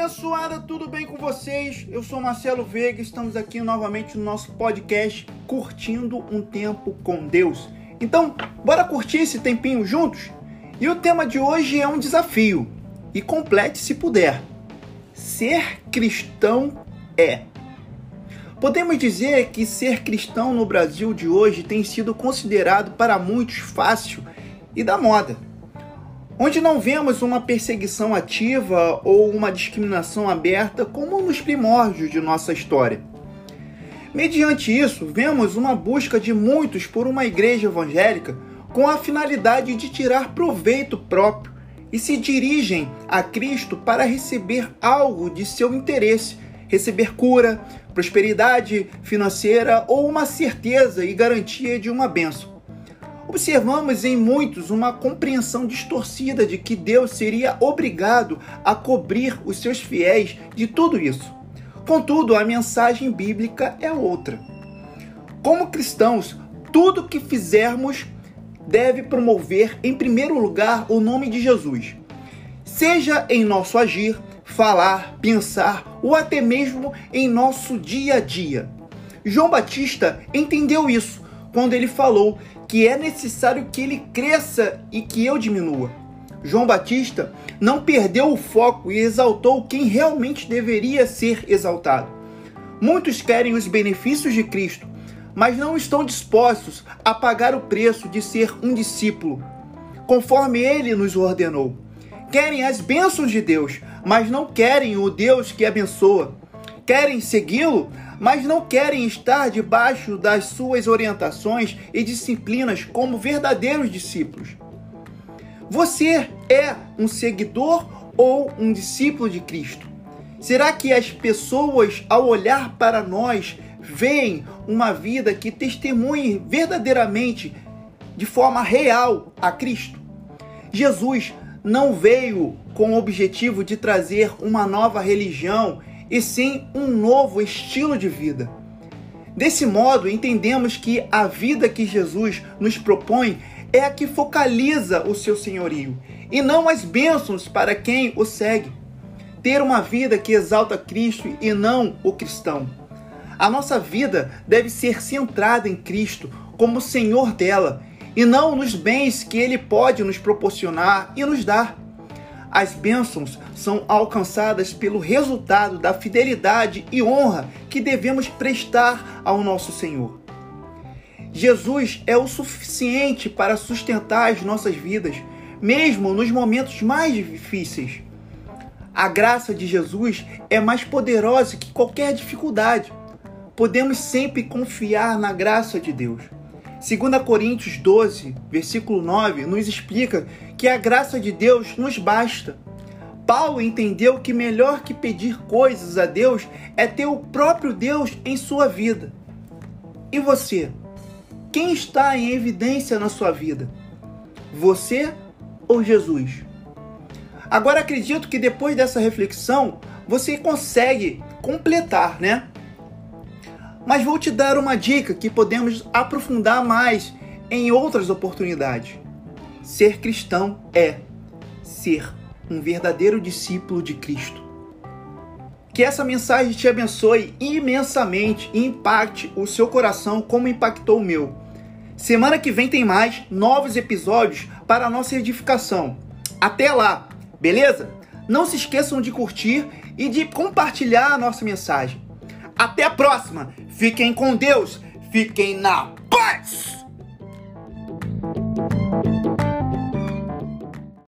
abençoada, tudo bem com vocês? Eu sou Marcelo Veiga, estamos aqui novamente no nosso podcast Curtindo um Tempo com Deus. Então, bora curtir esse tempinho juntos? E o tema de hoje é um desafio, e complete se puder. Ser cristão é. Podemos dizer que ser cristão no Brasil de hoje tem sido considerado para muitos fácil e da moda onde não vemos uma perseguição ativa ou uma discriminação aberta como nos primórdios de nossa história. Mediante isso, vemos uma busca de muitos por uma igreja evangélica com a finalidade de tirar proveito próprio e se dirigem a Cristo para receber algo de seu interesse, receber cura, prosperidade financeira ou uma certeza e garantia de uma bênção. Observamos em muitos uma compreensão distorcida de que Deus seria obrigado a cobrir os seus fiéis de tudo isso. Contudo, a mensagem bíblica é outra. Como cristãos, tudo que fizermos deve promover, em primeiro lugar, o nome de Jesus. Seja em nosso agir, falar, pensar ou até mesmo em nosso dia a dia. João Batista entendeu isso quando ele falou que é necessário que ele cresça e que eu diminua. João Batista não perdeu o foco e exaltou quem realmente deveria ser exaltado. Muitos querem os benefícios de Cristo, mas não estão dispostos a pagar o preço de ser um discípulo, conforme ele nos ordenou. Querem as bênçãos de Deus, mas não querem o Deus que abençoa. Querem segui-lo, mas não querem estar debaixo das suas orientações e disciplinas como verdadeiros discípulos. Você é um seguidor ou um discípulo de Cristo? Será que as pessoas, ao olhar para nós, veem uma vida que testemunhe verdadeiramente, de forma real, a Cristo? Jesus não veio com o objetivo de trazer uma nova religião e sim um novo estilo de vida. Desse modo, entendemos que a vida que Jesus nos propõe é a que focaliza o seu senhorio e não as bênçãos para quem o segue. Ter uma vida que exalta Cristo e não o cristão. A nossa vida deve ser centrada em Cristo como Senhor dela e não nos bens que Ele pode nos proporcionar e nos dar. As bênçãos são alcançadas pelo resultado da fidelidade e honra que devemos prestar ao nosso Senhor. Jesus é o suficiente para sustentar as nossas vidas, mesmo nos momentos mais difíceis. A graça de Jesus é mais poderosa que qualquer dificuldade. Podemos sempre confiar na graça de Deus. 2 Coríntios 12, versículo 9, nos explica que a graça de Deus nos basta. Paulo entendeu que melhor que pedir coisas a Deus é ter o próprio Deus em sua vida. E você? Quem está em evidência na sua vida? Você ou Jesus? Agora acredito que depois dessa reflexão você consegue completar, né? Mas vou te dar uma dica que podemos aprofundar mais em outras oportunidades. Ser cristão é ser um verdadeiro discípulo de Cristo. Que essa mensagem te abençoe imensamente e impacte o seu coração como impactou o meu. Semana que vem tem mais novos episódios para a nossa edificação. Até lá, beleza? Não se esqueçam de curtir e de compartilhar a nossa mensagem. Até a próxima. Fiquem com Deus. Fiquem na.